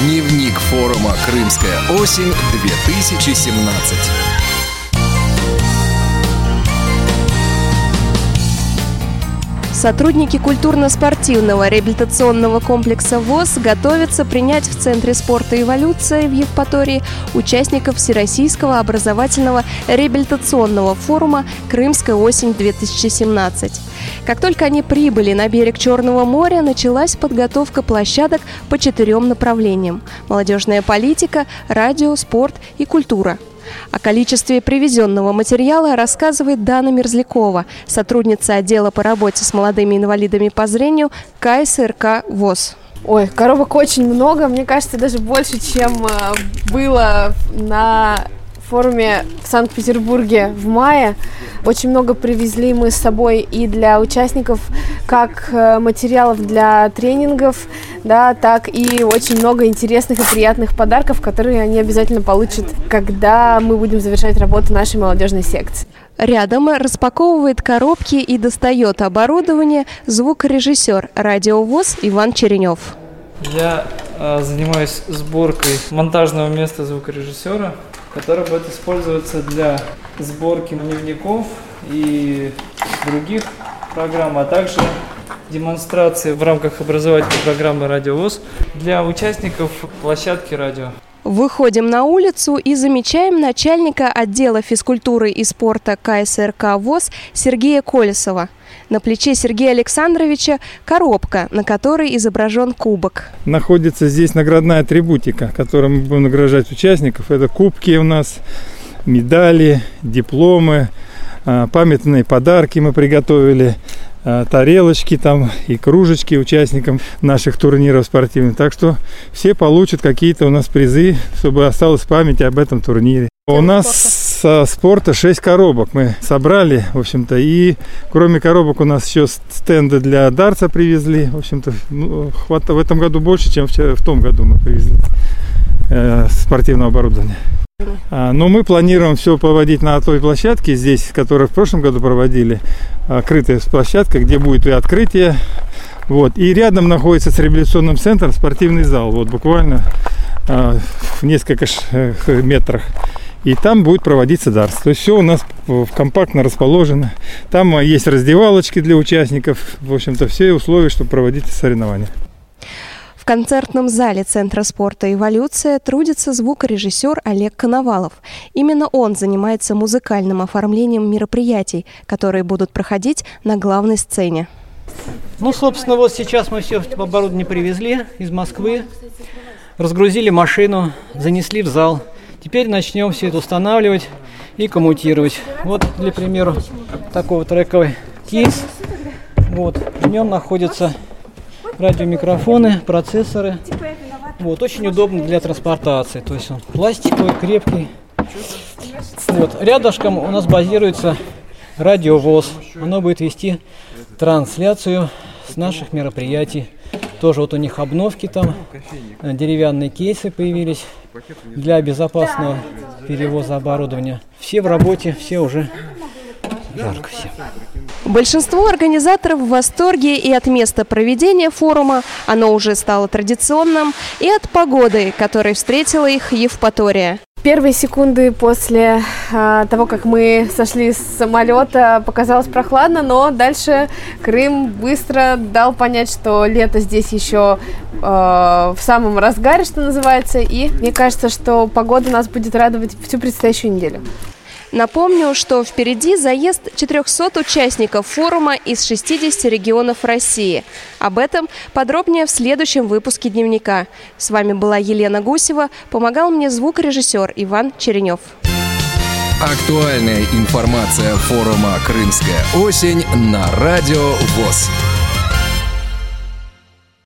Дневник форума «Крымская осень-2017». Сотрудники культурно-спортивного реабилитационного комплекса ВОЗ готовятся принять в Центре спорта «Эволюция» в Евпатории участников Всероссийского образовательного реабилитационного форума «Крымская осень-2017». Как только они прибыли на берег Черного моря, началась подготовка площадок по четырем направлениям – молодежная политика, радио, спорт и культура – о количестве привезенного материала рассказывает Дана Мерзлякова, сотрудница отдела по работе с молодыми инвалидами по зрению КСРК ВОЗ. Ой, коробок очень много, мне кажется, даже больше, чем э, было на форуме в Санкт-Петербурге в мае. Очень много привезли мы с собой и для участников как э, материалов для тренингов, да, так и очень много интересных и приятных подарков, которые они обязательно получат, когда мы будем завершать работу нашей молодежной секции. Рядом распаковывает коробки и достает оборудование звукорежиссер радиовоз Иван Черенев. Я э, занимаюсь сборкой монтажного места звукорежиссера который будет использоваться для сборки дневников и других программ, а также демонстрации в рамках образовательной программы «Радиовоз» для участников площадки радио. Выходим на улицу и замечаем начальника отдела физкультуры и спорта КСРК ВОЗ Сергея Колесова. На плече Сергея Александровича коробка, на которой изображен кубок. Находится здесь наградная атрибутика, которой мы будем награждать участников. Это кубки у нас, медали, дипломы, а, памятные подарки мы приготовили. Э, тарелочки там и кружечки участникам наших турниров спортивных. Так что все получат какие-то у нас призы, чтобы осталась память об этом турнире. У нас со спорта 6 коробок мы собрали, в общем-то, и кроме коробок у нас еще стенды для дарца привезли. В общем-то, ну, хвата в этом году больше, чем в, в том году мы привезли э, спортивного оборудования. А, но мы планируем все проводить на той площадке здесь, которую в прошлом году проводили, открытая площадка, где будет и открытие. Вот. И рядом находится с реабилитационным центром спортивный зал, вот буквально а, в несколько метрах. И там будет проводиться дарс. То есть все у нас компактно расположено. Там а, есть раздевалочки для участников. В общем-то, все условия, чтобы проводить соревнования концертном зале Центра спорта «Эволюция» трудится звукорежиссер Олег Коновалов. Именно он занимается музыкальным оформлением мероприятий, которые будут проходить на главной сцене. Ну, собственно, вот сейчас мы все оборудование привезли из Москвы, разгрузили машину, занесли в зал. Теперь начнем все это устанавливать и коммутировать. Вот, для примера, такой вот трековый кейс. Вот, в нем находится радиомикрофоны, процессоры. Вот, очень удобно для транспортации. То есть он пластиковый, крепкий. Вот, рядышком у нас базируется радиовоз. Оно будет вести трансляцию с наших мероприятий. Тоже вот у них обновки там, деревянные кейсы появились для безопасного перевоза оборудования. Все в работе, все уже жарко всем. Большинство организаторов в восторге и от места проведения форума, оно уже стало традиционным, и от погоды, которой встретила их Евпатория. Первые секунды после э, того, как мы сошли с самолета, показалось прохладно, но дальше Крым быстро дал понять, что лето здесь еще э, в самом разгаре, что называется, и мне кажется, что погода нас будет радовать всю предстоящую неделю. Напомню, что впереди заезд 400 участников форума из 60 регионов России. Об этом подробнее в следующем выпуске дневника. С вами была Елена Гусева, помогал мне звукорежиссер Иван Черенев. Актуальная информация форума «Крымская осень» на Радио ВОЗ.